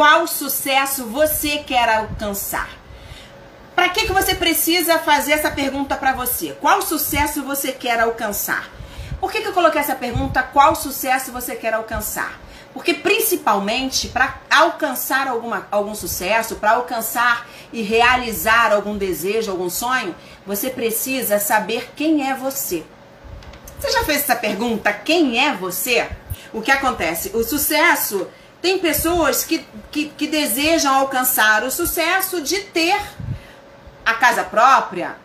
qual sucesso você quer alcançar. Para que, que você precisa fazer essa pergunta para você? Qual sucesso você quer alcançar? Por que, que eu coloquei essa pergunta? Qual sucesso você quer alcançar? Porque principalmente para alcançar alguma, algum sucesso, para alcançar e realizar algum desejo, algum sonho, você precisa saber quem é você. Você já fez essa pergunta? Quem é você? O que acontece? O sucesso tem pessoas que, que, que desejam alcançar o sucesso de ter a casa própria,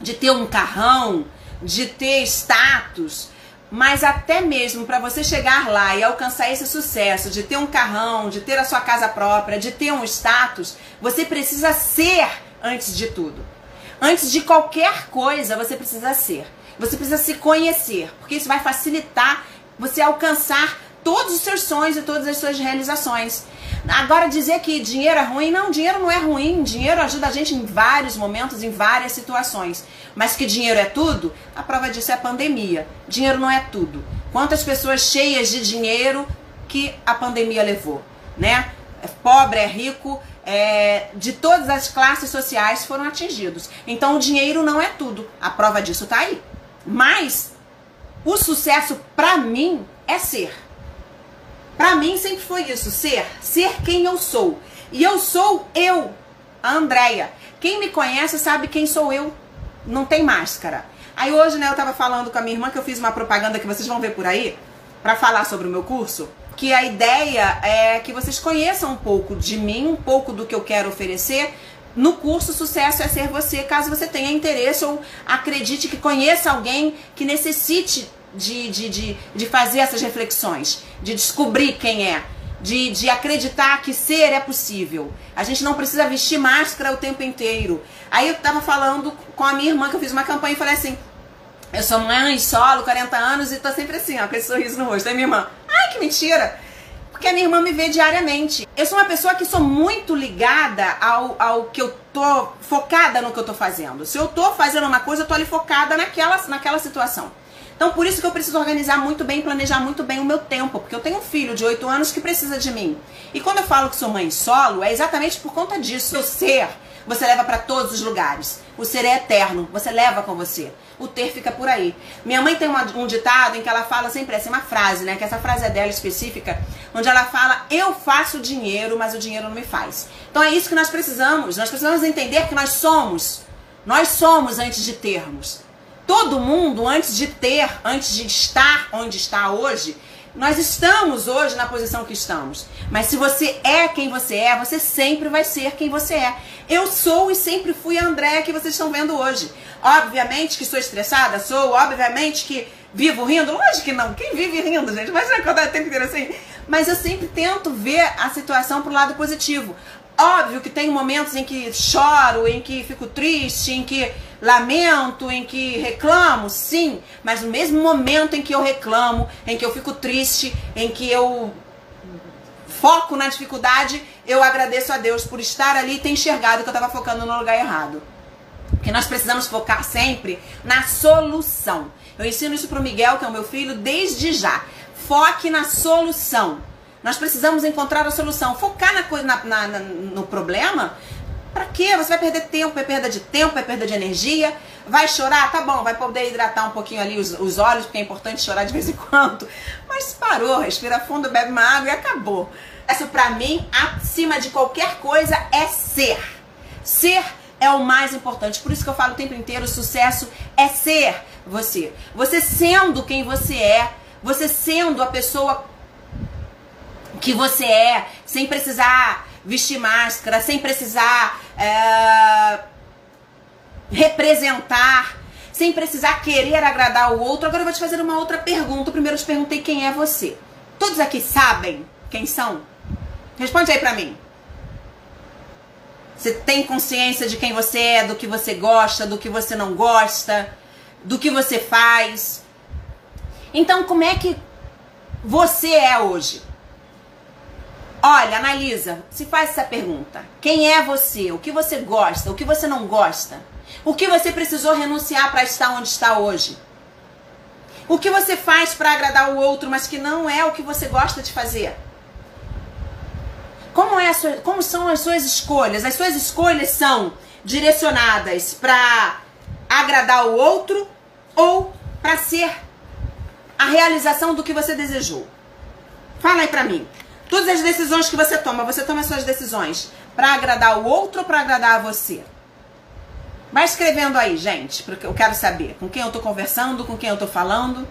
de ter um carrão, de ter status, mas até mesmo para você chegar lá e alcançar esse sucesso, de ter um carrão, de ter a sua casa própria, de ter um status, você precisa ser antes de tudo. Antes de qualquer coisa, você precisa ser. Você precisa se conhecer, porque isso vai facilitar você alcançar todos os seus sonhos e todas as suas realizações. Agora dizer que dinheiro é ruim, não, dinheiro não é ruim. Dinheiro ajuda a gente em vários momentos, em várias situações. Mas que dinheiro é tudo? A prova disso é a pandemia. Dinheiro não é tudo. Quantas pessoas cheias de dinheiro que a pandemia levou, né? É pobre, é rico, é, de todas as classes sociais foram atingidos. Então o dinheiro não é tudo. A prova disso tá aí. Mas o sucesso para mim é ser. Para mim sempre foi isso, ser, ser quem eu sou. E eu sou eu, a Andrea. Quem me conhece sabe quem sou eu. Não tem máscara. Aí hoje, né, eu tava falando com a minha irmã que eu fiz uma propaganda que vocês vão ver por aí para falar sobre o meu curso, que a ideia é que vocês conheçam um pouco de mim, um pouco do que eu quero oferecer. No curso Sucesso é Ser Você, caso você tenha interesse ou acredite que conheça alguém que necessite de, de, de, de fazer essas reflexões, de descobrir quem é, de, de acreditar que ser é possível. A gente não precisa vestir máscara o tempo inteiro. Aí eu tava falando com a minha irmã, que eu fiz uma campanha e falei assim: eu sou mãe, solo, 40 anos e tô sempre assim, ó, com esse sorriso no rosto. Aí minha irmã, ai que mentira! Porque a minha irmã me vê diariamente. Eu sou uma pessoa que sou muito ligada ao, ao que eu tô focada no que eu tô fazendo. Se eu tô fazendo uma coisa, eu tô ali focada naquela, naquela situação. Então, por isso que eu preciso organizar muito bem, planejar muito bem o meu tempo, porque eu tenho um filho de 8 anos que precisa de mim. E quando eu falo que sou mãe solo, é exatamente por conta disso. O ser, você leva para todos os lugares. O ser é eterno, você leva com você. O ter fica por aí. Minha mãe tem uma, um ditado em que ela fala sempre assim, uma frase, né? Que essa frase é dela específica, onde ela fala: Eu faço dinheiro, mas o dinheiro não me faz. Então é isso que nós precisamos. Nós precisamos entender que nós somos. Nós somos antes de termos. Todo mundo, antes de ter, antes de estar onde está hoje, nós estamos hoje na posição que estamos. Mas se você é quem você é, você sempre vai ser quem você é. Eu sou e sempre fui a Andréia que vocês estão vendo hoje. Obviamente que sou estressada, sou. Obviamente que vivo rindo. Lógico que não. Quem vive rindo, gente? Quando é o tempo inteiro assim. Mas eu sempre tento ver a situação pro lado positivo. Óbvio que tem momentos em que choro, em que fico triste, em que lamento, em que reclamo, sim, mas no mesmo momento em que eu reclamo, em que eu fico triste, em que eu foco na dificuldade, eu agradeço a Deus por estar ali e ter enxergado que eu estava focando no lugar errado. Porque nós precisamos focar sempre na solução. Eu ensino isso para o Miguel, que é o meu filho, desde já. Foque na solução. Nós precisamos encontrar a solução. Focar na na, na, no problema. Para quê? Você vai perder tempo, é perda de tempo, é perda de energia. Vai chorar? Tá bom, vai poder hidratar um pouquinho ali os, os olhos, porque é importante chorar de vez em quando. Mas parou, respira fundo, bebe uma água e acabou. Essa para mim, acima de qualquer coisa, é ser. Ser é o mais importante. Por isso que eu falo o tempo inteiro, sucesso é ser você. Você sendo quem você é, você sendo a pessoa que você é, sem precisar vestir máscara, sem precisar é, representar, sem precisar querer agradar o outro. Agora eu vou te fazer uma outra pergunta. Primeiro eu te perguntei quem é você. Todos aqui sabem quem são? Responde aí pra mim. Você tem consciência de quem você é, do que você gosta, do que você não gosta, do que você faz. Então, como é que você é hoje? Olha, analisa, se faz essa pergunta. Quem é você? O que você gosta? O que você não gosta? O que você precisou renunciar para estar onde está hoje? O que você faz para agradar o outro, mas que não é o que você gosta de fazer? é sua, como são as suas escolhas? As suas escolhas são direcionadas para agradar o outro ou para ser a realização do que você desejou? Fala aí pra mim. Todas as decisões que você toma, você toma as suas decisões para agradar o outro ou para agradar a você? Vai escrevendo aí, gente, porque eu quero saber com quem eu tô conversando, com quem eu tô falando.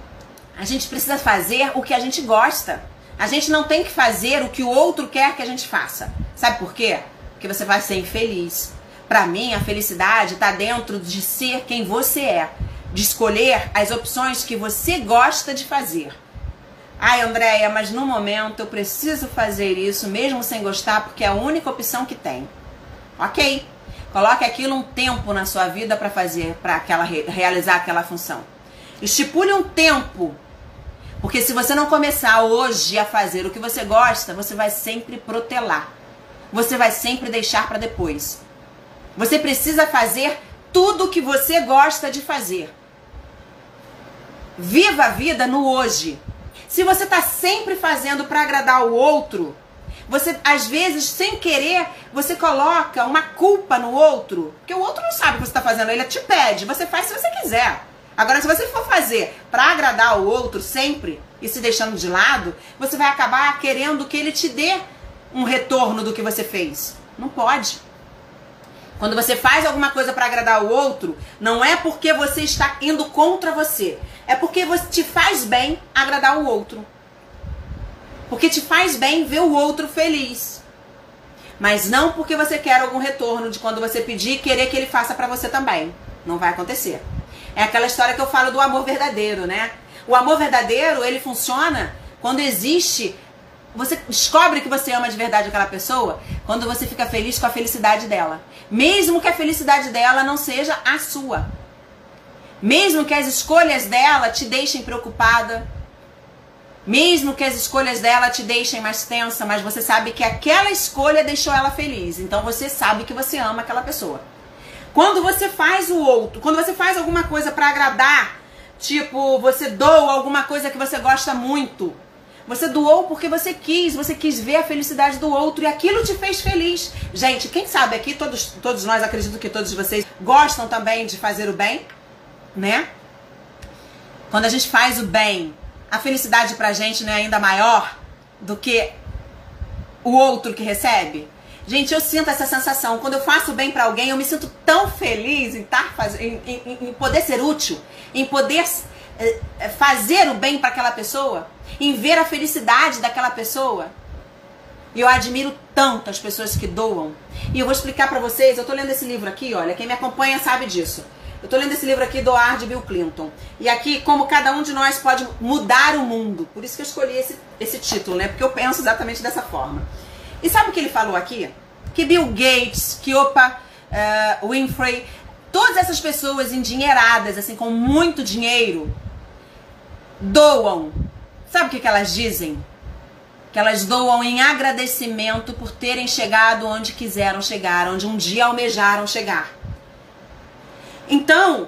A gente precisa fazer o que a gente gosta. A gente não tem que fazer o que o outro quer que a gente faça. Sabe por quê? Porque você vai ser infeliz. Para mim, a felicidade está dentro de ser quem você é, de escolher as opções que você gosta de fazer. Ai, Andréia, mas no momento eu preciso fazer isso mesmo sem gostar porque é a única opção que tem. Ok? Coloque aquilo um tempo na sua vida para fazer, para aquela realizar aquela função. Estipule um tempo. Porque se você não começar hoje a fazer o que você gosta, você vai sempre protelar. Você vai sempre deixar para depois. Você precisa fazer tudo o que você gosta de fazer. Viva a vida no hoje. Se você está sempre fazendo para agradar o outro, você, às vezes, sem querer, você coloca uma culpa no outro, porque o outro não sabe o que você está fazendo, ele te pede, você faz se você quiser. Agora, se você for fazer para agradar o outro sempre e se deixando de lado, você vai acabar querendo que ele te dê um retorno do que você fez. Não pode. Quando você faz alguma coisa para agradar o outro, não é porque você está indo contra você, é porque você te faz bem agradar o outro. Porque te faz bem ver o outro feliz. Mas não porque você quer algum retorno de quando você pedir querer que ele faça para você também. Não vai acontecer. É aquela história que eu falo do amor verdadeiro, né? O amor verdadeiro, ele funciona quando existe você descobre que você ama de verdade aquela pessoa quando você fica feliz com a felicidade dela. Mesmo que a felicidade dela não seja a sua. Mesmo que as escolhas dela te deixem preocupada, mesmo que as escolhas dela te deixem mais tensa, mas você sabe que aquela escolha deixou ela feliz. Então você sabe que você ama aquela pessoa. Quando você faz o outro, quando você faz alguma coisa para agradar, tipo, você doa alguma coisa que você gosta muito. Você doou porque você quis, você quis ver a felicidade do outro e aquilo te fez feliz. Gente, quem sabe aqui, todos, todos nós, acredito que todos vocês gostam também de fazer o bem, né? Quando a gente faz o bem a felicidade pra gente não é ainda maior do que o outro que recebe? Gente, eu sinto essa sensação. Quando eu faço bem para alguém, eu me sinto tão feliz em, tar, tá em, em, em poder ser útil, em poder é, fazer o bem para aquela pessoa, em ver a felicidade daquela pessoa. E eu admiro tanto as pessoas que doam. E eu vou explicar para vocês, eu tô lendo esse livro aqui, olha, quem me acompanha sabe disso. Eu estou lendo esse livro aqui do Ar de Bill Clinton. E aqui, como cada um de nós pode mudar o mundo. Por isso que eu escolhi esse, esse título, né? Porque eu penso exatamente dessa forma. E sabe o que ele falou aqui? Que Bill Gates, que Opa uh, Winfrey, todas essas pessoas endinheiradas, assim, com muito dinheiro, doam. Sabe o que, que elas dizem? Que elas doam em agradecimento por terem chegado onde quiseram chegar, onde um dia almejaram chegar. Então,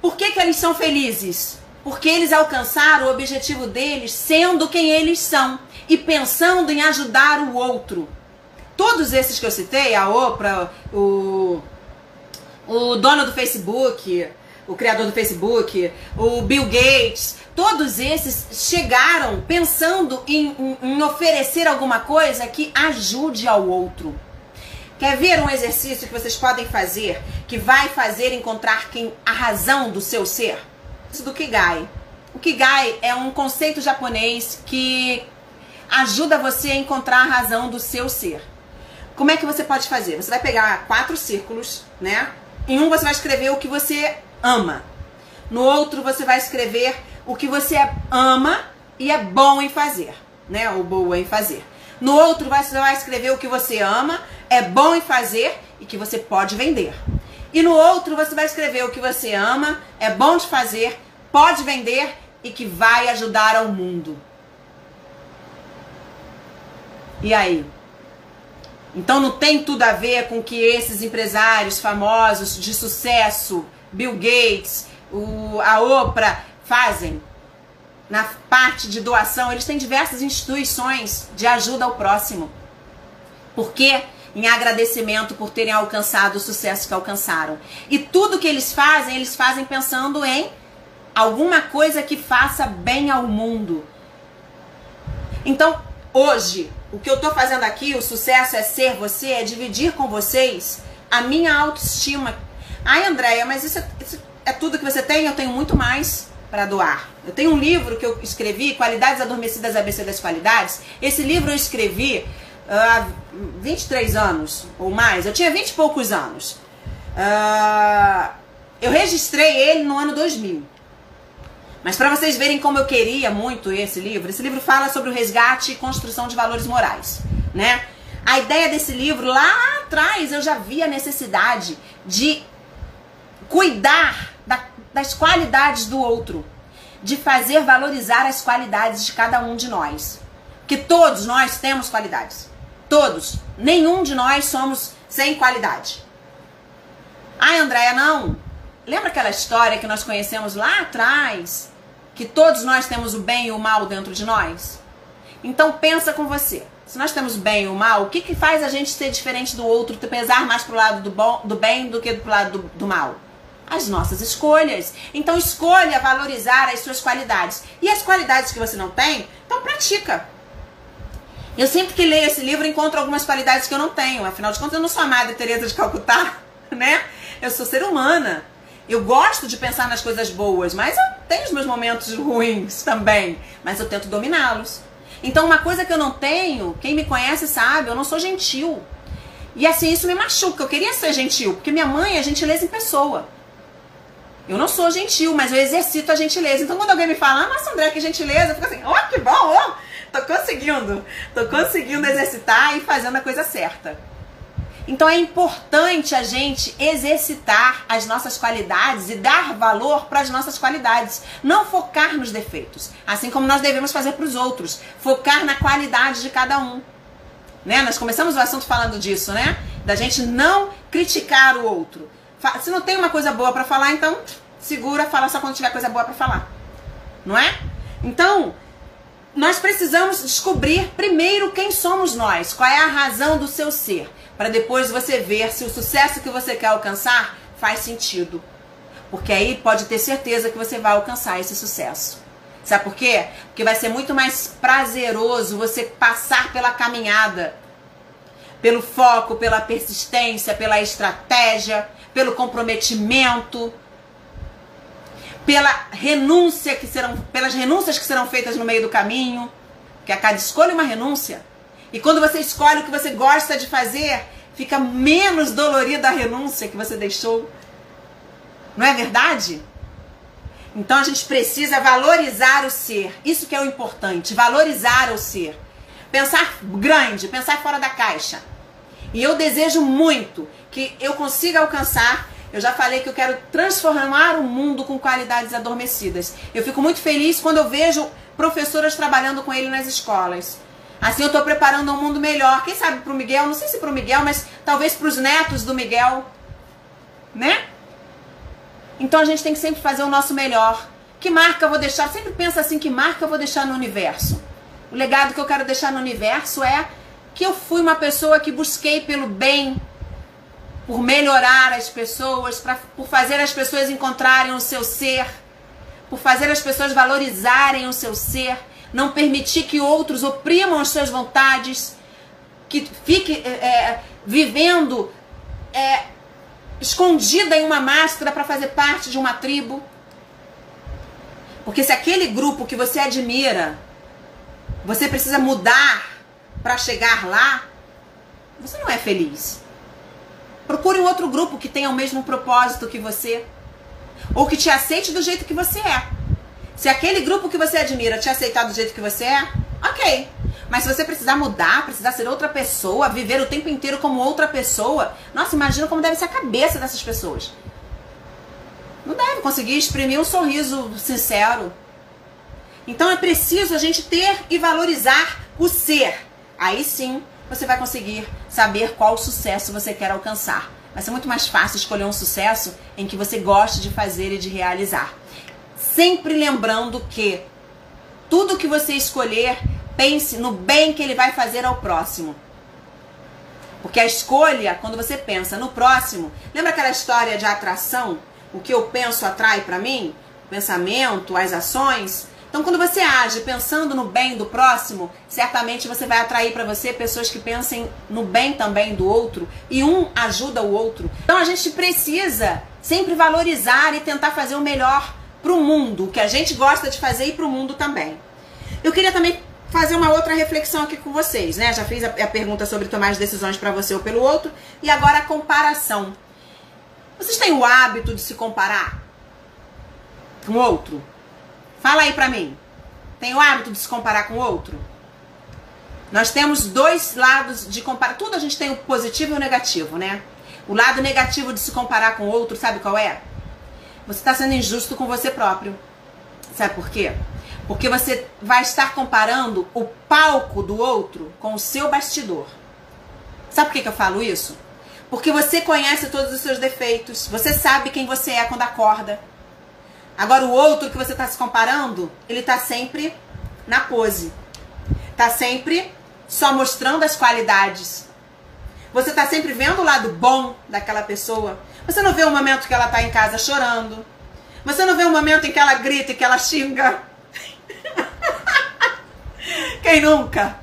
por que, que eles são felizes? Porque eles alcançaram o objetivo deles sendo quem eles são e pensando em ajudar o outro. Todos esses que eu citei, a Oprah, o, o dono do Facebook, o criador do Facebook, o Bill Gates, todos esses chegaram pensando em, em, em oferecer alguma coisa que ajude ao outro. Quer ver um exercício que vocês podem fazer que vai fazer encontrar quem a razão do seu ser? Isso do Kigai. O Kigai é um conceito japonês que ajuda você a encontrar a razão do seu ser. Como é que você pode fazer? Você vai pegar quatro círculos, né? Em um você vai escrever o que você ama. No outro você vai escrever o que você ama e é bom em fazer, né? Ou boa em fazer. No outro você vai escrever o que você ama, é bom em fazer e que você pode vender. E no outro você vai escrever o que você ama, é bom de fazer, pode vender e que vai ajudar ao mundo. E aí? Então não tem tudo a ver com que esses empresários famosos de sucesso, Bill Gates, o, a Oprah, fazem? Na parte de doação, eles têm diversas instituições de ajuda ao próximo. Por quê? Em agradecimento por terem alcançado o sucesso que alcançaram. E tudo que eles fazem, eles fazem pensando em alguma coisa que faça bem ao mundo. Então, hoje, o que eu tô fazendo aqui, o sucesso é ser você, é dividir com vocês a minha autoestima. Ai, Andréia, mas isso é, isso é tudo que você tem? Eu tenho muito mais para doar. Eu tenho um livro que eu escrevi, Qualidades Adormecidas ABC das Qualidades. Esse livro eu escrevi uh, 23 anos ou mais. Eu tinha 20 e poucos anos. Uh, eu registrei ele no ano 2000. Mas para vocês verem como eu queria muito esse livro, esse livro fala sobre o resgate e construção de valores morais, né? A ideia desse livro lá atrás eu já vi a necessidade de cuidar da, das qualidades do outro, de fazer valorizar as qualidades de cada um de nós. Que todos nós temos qualidades. Todos. Nenhum de nós somos sem qualidade. Ai, Andréia, não. Lembra aquela história que nós conhecemos lá atrás? Que todos nós temos o bem e o mal dentro de nós? Então pensa com você. Se nós temos bem e o mal, o que, que faz a gente ser diferente do outro, pesar mais pro lado do, bom, do bem do que pro lado do, do mal? As nossas escolhas. Então escolha valorizar as suas qualidades. E as qualidades que você não tem, então pratica. Eu sempre que leio esse livro encontro algumas qualidades que eu não tenho. Afinal de contas, eu não sou a Madre Teresa de Calcutá, né? Eu sou ser humana. Eu gosto de pensar nas coisas boas, mas eu tenho os meus momentos ruins também. Mas eu tento dominá-los. Então, uma coisa que eu não tenho, quem me conhece sabe, eu não sou gentil. E assim, isso me machuca. Eu queria ser gentil, porque minha mãe é gentileza em pessoa. Eu não sou gentil, mas eu exercito a gentileza. Então, quando alguém me fala, ah, nossa, André, que gentileza, eu fico assim, ó, oh, que bom, ó, oh, tô conseguindo. Tô conseguindo exercitar e fazendo a coisa certa. Então é importante a gente exercitar as nossas qualidades e dar valor para as nossas qualidades, não focar nos defeitos, assim como nós devemos fazer para os outros, focar na qualidade de cada um. Né? Nós começamos o assunto falando disso, né? Da gente não criticar o outro. Se não tem uma coisa boa para falar, então segura, fala só quando tiver coisa boa para falar. Não é? Então, nós precisamos descobrir primeiro quem somos nós, qual é a razão do seu ser para depois você ver se o sucesso que você quer alcançar faz sentido. Porque aí pode ter certeza que você vai alcançar esse sucesso. Sabe por quê? Porque vai ser muito mais prazeroso você passar pela caminhada, pelo foco, pela persistência, pela estratégia, pelo comprometimento, pela renúncia que serão, pelas renúncias que serão feitas no meio do caminho, que a cada escolha é uma renúncia. E quando você escolhe o que você gosta de fazer, fica menos dolorida a renúncia que você deixou. Não é verdade? Então a gente precisa valorizar o ser. Isso que é o importante, valorizar o ser. Pensar grande, pensar fora da caixa. E eu desejo muito que eu consiga alcançar. Eu já falei que eu quero transformar o mundo com qualidades adormecidas. Eu fico muito feliz quando eu vejo professoras trabalhando com ele nas escolas. Assim eu estou preparando um mundo melhor. Quem sabe para o Miguel, não sei se para o Miguel, mas talvez para os netos do Miguel, né? Então a gente tem que sempre fazer o nosso melhor. Que marca eu vou deixar? Sempre pensa assim, que marca eu vou deixar no universo? O legado que eu quero deixar no universo é que eu fui uma pessoa que busquei pelo bem, por melhorar as pessoas, pra, por fazer as pessoas encontrarem o seu ser, por fazer as pessoas valorizarem o seu ser não permitir que outros oprimam as suas vontades, que fique é, é, vivendo é, escondida em uma máscara para fazer parte de uma tribo. Porque se aquele grupo que você admira, você precisa mudar para chegar lá, você não é feliz. Procure um outro grupo que tenha o mesmo propósito que você, ou que te aceite do jeito que você é. Se aquele grupo que você admira te aceitar do jeito que você é, ok. Mas se você precisar mudar, precisar ser outra pessoa, viver o tempo inteiro como outra pessoa, nossa, imagina como deve ser a cabeça dessas pessoas. Não deve conseguir exprimir um sorriso sincero. Então é preciso a gente ter e valorizar o ser. Aí sim você vai conseguir saber qual sucesso você quer alcançar. Vai ser muito mais fácil escolher um sucesso em que você goste de fazer e de realizar sempre lembrando que tudo que você escolher, pense no bem que ele vai fazer ao próximo. Porque a escolha, quando você pensa no próximo, lembra aquela história de atração? O que eu penso atrai para mim? O pensamento, as ações. Então, quando você age pensando no bem do próximo, certamente você vai atrair para você pessoas que pensem no bem também do outro e um ajuda o outro. Então, a gente precisa sempre valorizar e tentar fazer o melhor para o mundo, o que a gente gosta de fazer e para o mundo também. Eu queria também fazer uma outra reflexão aqui com vocês, né? Já fiz a, a pergunta sobre tomar as decisões para você ou pelo outro e agora a comparação. Vocês têm o hábito de se comparar com o outro? Fala aí pra mim. Tem o hábito de se comparar com o outro? Nós temos dois lados de comparar. Tudo a gente tem o positivo e o negativo, né? O lado negativo de se comparar com o outro, sabe qual é? Você está sendo injusto com você próprio. Sabe por quê? Porque você vai estar comparando o palco do outro com o seu bastidor. Sabe por que, que eu falo isso? Porque você conhece todos os seus defeitos, você sabe quem você é quando acorda. Agora o outro que você está se comparando, ele está sempre na pose. Está sempre só mostrando as qualidades. Você está sempre vendo o lado bom daquela pessoa. Você não vê o momento que ela está em casa chorando. Você não vê o momento em que ela grita e que ela xinga. Quem nunca?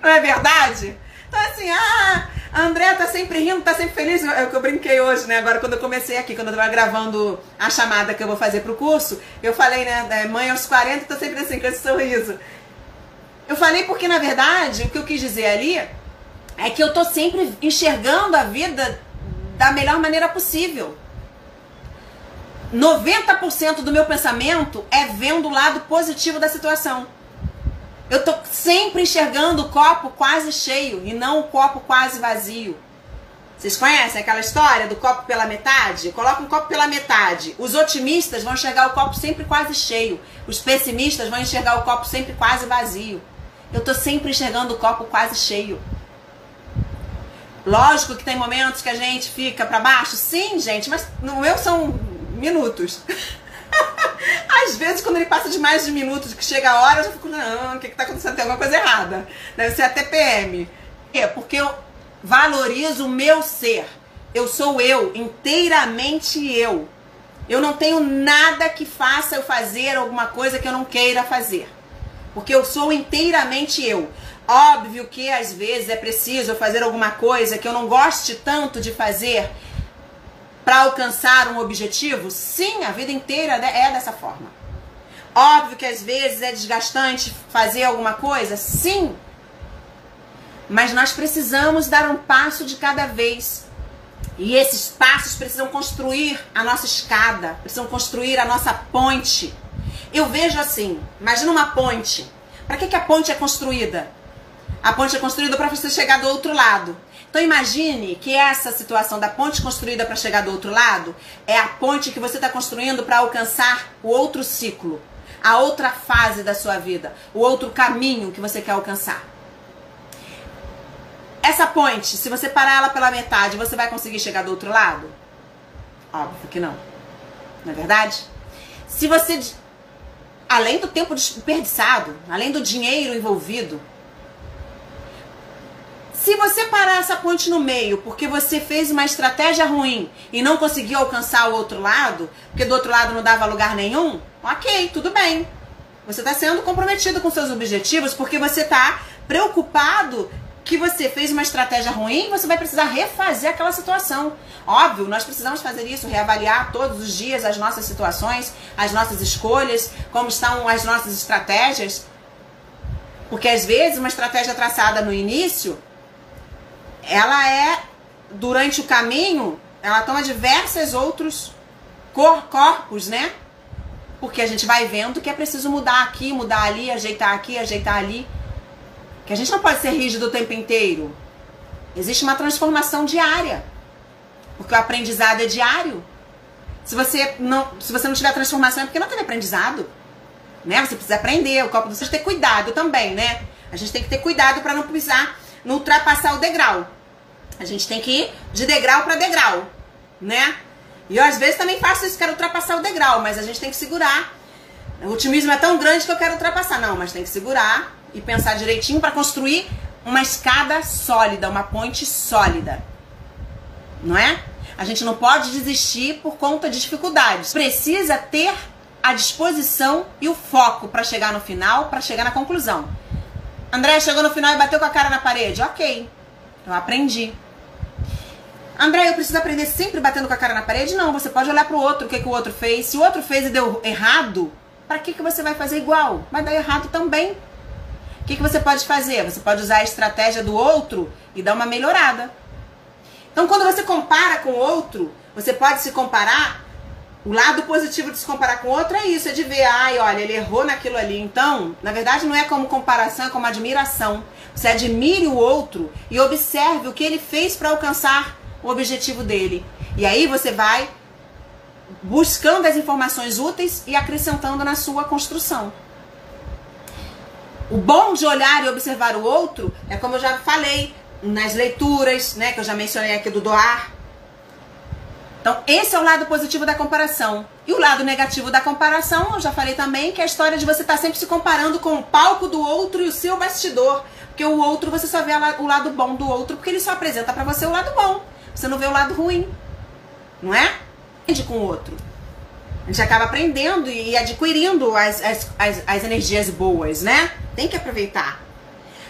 Não é verdade? Então assim, ah, a Andrea tá sempre rindo, tá sempre feliz. É o que eu brinquei hoje, né? Agora quando eu comecei aqui, quando eu tava gravando a chamada que eu vou fazer pro curso, eu falei, né, mãe aos 40, tô sempre assim, com esse sorriso. Eu falei porque, na verdade, o que eu quis dizer ali é que eu tô sempre enxergando a vida da melhor maneira possível. 90% do meu pensamento é vendo o lado positivo da situação. Eu tô sempre enxergando o copo quase cheio e não o copo quase vazio. Vocês conhecem aquela história do copo pela metade? Coloca um copo pela metade. Os otimistas vão enxergar o copo sempre quase cheio. Os pessimistas vão enxergar o copo sempre quase vazio. Eu tô sempre enxergando o copo quase cheio. Lógico que tem momentos que a gente fica para baixo, sim, gente, mas no meu são minutos. Às vezes, quando ele passa de mais de minutos, que chega a hora, eu já fico, não, o que, está acontecendo? Tem alguma coisa errada. Deve ser a TPM. É, porque eu valorizo o meu ser. Eu sou eu, inteiramente eu. Eu não tenho nada que faça eu fazer alguma coisa que eu não queira fazer. Porque eu sou inteiramente eu. Óbvio que às vezes é preciso fazer alguma coisa que eu não goste tanto de fazer para alcançar um objetivo? Sim, a vida inteira é dessa forma. Óbvio que às vezes é desgastante fazer alguma coisa? Sim. Mas nós precisamos dar um passo de cada vez. E esses passos precisam construir a nossa escada, precisam construir a nossa ponte. Eu vejo assim, imagina uma ponte. Para que, que a ponte é construída? A ponte é construída para você chegar do outro lado. Então imagine que essa situação da ponte construída para chegar do outro lado é a ponte que você está construindo para alcançar o outro ciclo, a outra fase da sua vida, o outro caminho que você quer alcançar. Essa ponte, se você parar ela pela metade, você vai conseguir chegar do outro lado? Óbvio que não. Não é verdade? Se você, além do tempo desperdiçado, além do dinheiro envolvido, se você parar essa ponte no meio porque você fez uma estratégia ruim e não conseguiu alcançar o outro lado, porque do outro lado não dava lugar nenhum, ok, tudo bem. Você está sendo comprometido com seus objetivos porque você está preocupado que você fez uma estratégia ruim, você vai precisar refazer aquela situação. Óbvio, nós precisamos fazer isso, reavaliar todos os dias as nossas situações, as nossas escolhas, como estão as nossas estratégias. Porque às vezes uma estratégia traçada no início ela é, durante o caminho, ela toma diversos outros cor, corpos, né? Porque a gente vai vendo que é preciso mudar aqui, mudar ali, ajeitar aqui, ajeitar ali. Que a gente não pode ser rígido o tempo inteiro. Existe uma transformação diária. Porque o aprendizado é diário. Se você não, se você não tiver transformação é porque não teve aprendizado. Né? Você precisa aprender, o copo do ter cuidado também, né? A gente tem que ter cuidado para não pisar, não ultrapassar o degrau. A gente tem que ir de degrau para degrau, né? E eu às vezes também faço isso, quero ultrapassar o degrau, mas a gente tem que segurar. O otimismo é tão grande que eu quero ultrapassar. Não, mas tem que segurar e pensar direitinho para construir uma escada sólida, uma ponte sólida. Não é? A gente não pode desistir por conta de dificuldades. Precisa ter a disposição e o foco para chegar no final, para chegar na conclusão. André chegou no final e bateu com a cara na parede. Ok, eu aprendi. André, eu preciso aprender sempre batendo com a cara na parede? Não, você pode olhar para o outro, o que, que o outro fez. Se o outro fez e deu errado, para que, que você vai fazer igual? Vai dar errado também. O que, que você pode fazer? Você pode usar a estratégia do outro e dar uma melhorada. Então, quando você compara com o outro, você pode se comparar. O lado positivo de se comparar com o outro é isso, é de ver, ai, olha, ele errou naquilo ali. Então, na verdade, não é como comparação, é como admiração. Você admire o outro e observe o que ele fez para alcançar o objetivo dele. E aí você vai buscando as informações úteis e acrescentando na sua construção. O bom de olhar e observar o outro é como eu já falei, nas leituras, né, que eu já mencionei aqui do doar. Então, esse é o lado positivo da comparação. E o lado negativo da comparação, eu já falei também, que é a história de você estar tá sempre se comparando com o palco do outro e o seu bastidor. Porque o outro, você só vê o lado bom do outro, porque ele só apresenta para você o lado bom. Você não vê o lado ruim. Não é? Aprende com o outro. A gente acaba aprendendo e adquirindo as, as, as, as energias boas, né? Tem que aproveitar.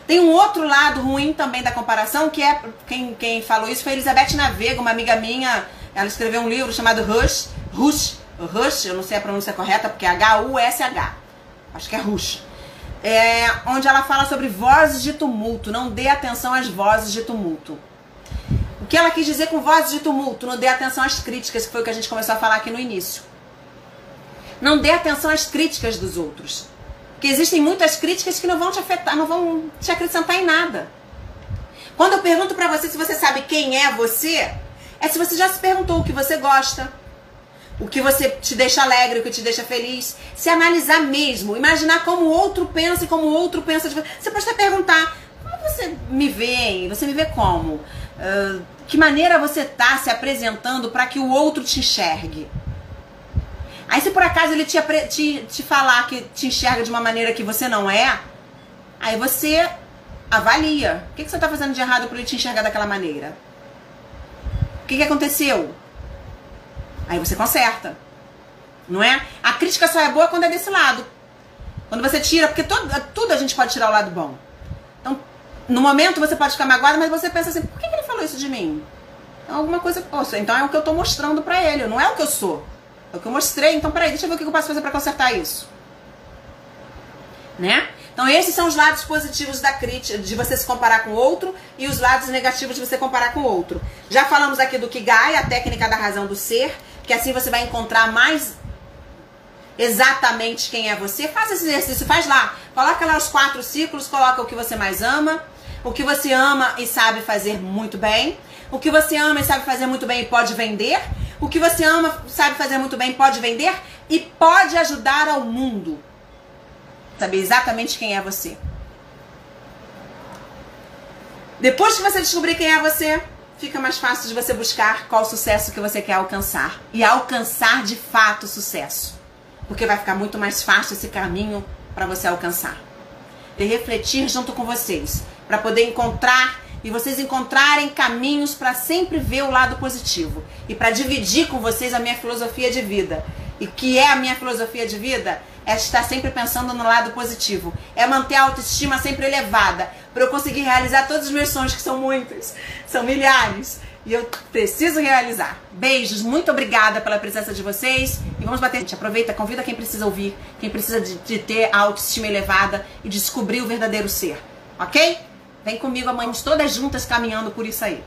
Tem um outro lado ruim também da comparação, que é quem, quem falou isso foi Elizabeth Navega, uma amiga minha. Ela escreveu um livro chamado Rush, Rush, Rush, eu não sei a pronúncia correta, porque é H-U-S-H. Acho que é Rush. É, onde ela fala sobre vozes de tumulto. Não dê atenção às vozes de tumulto. Que ela quis dizer com vozes de tumulto? Não dê atenção às críticas, que foi o que a gente começou a falar aqui no início. Não dê atenção às críticas dos outros. Porque existem muitas críticas que não vão te afetar, não vão te acrescentar em nada. Quando eu pergunto para você se você sabe quem é você, é se você já se perguntou o que você gosta, o que você te deixa alegre, o que te deixa feliz. Se analisar mesmo, imaginar como o outro pensa e como o outro pensa de você. Você pode até perguntar: como você me vê? Você me vê como? Uh, que maneira você tá se apresentando para que o outro te enxergue? Aí se por acaso ele te, te, te falar que te enxerga de uma maneira que você não é, aí você avalia. O que, que você está fazendo de errado para ele te enxergar daquela maneira? O que, que aconteceu? Aí você conserta. Não é? A crítica só é boa quando é desse lado. Quando você tira, porque todo, tudo a gente pode tirar o lado bom. Então, no momento você pode ficar magoado, mas você pensa assim, por que, ele falou isso de mim? Então, alguma coisa. Poxa, então é o que eu estou mostrando para ele, não é o que eu sou. É o que eu mostrei. Então, peraí, deixa eu ver o que eu posso fazer para consertar isso. Né? Então, esses são os lados positivos da crítica, de você se comparar com o outro, e os lados negativos de você comparar com o outro. Já falamos aqui do Kigai, a técnica da razão do ser, que assim você vai encontrar mais exatamente quem é você. Faz esse exercício, faz lá. Coloca lá os quatro ciclos, coloca o que você mais ama, o que você ama e sabe fazer muito bem, o que você ama e sabe fazer muito bem e pode vender, o que você ama, sabe fazer muito bem, pode vender e pode ajudar ao mundo. Saber exatamente quem é você. Depois que você descobrir quem é você, fica mais fácil de você buscar qual sucesso que você quer alcançar. E alcançar de fato o sucesso. Porque vai ficar muito mais fácil esse caminho para você alcançar. E refletir junto com vocês. Para poder encontrar e vocês encontrarem caminhos para sempre ver o lado positivo e para dividir com vocês a minha filosofia de vida. E que é a minha filosofia de vida? É estar sempre pensando no lado positivo. É manter a autoestima sempre elevada. Para eu conseguir realizar todos os meus sonhos, que são muitos, são milhares. E eu preciso realizar. Beijos, muito obrigada pela presença de vocês. E vamos bater. Gente, aproveita, convida quem precisa ouvir, quem precisa de, de ter a autoestima elevada e descobrir o verdadeiro ser. Ok? Vem comigo, amanhã, todas juntas caminhando por isso aí.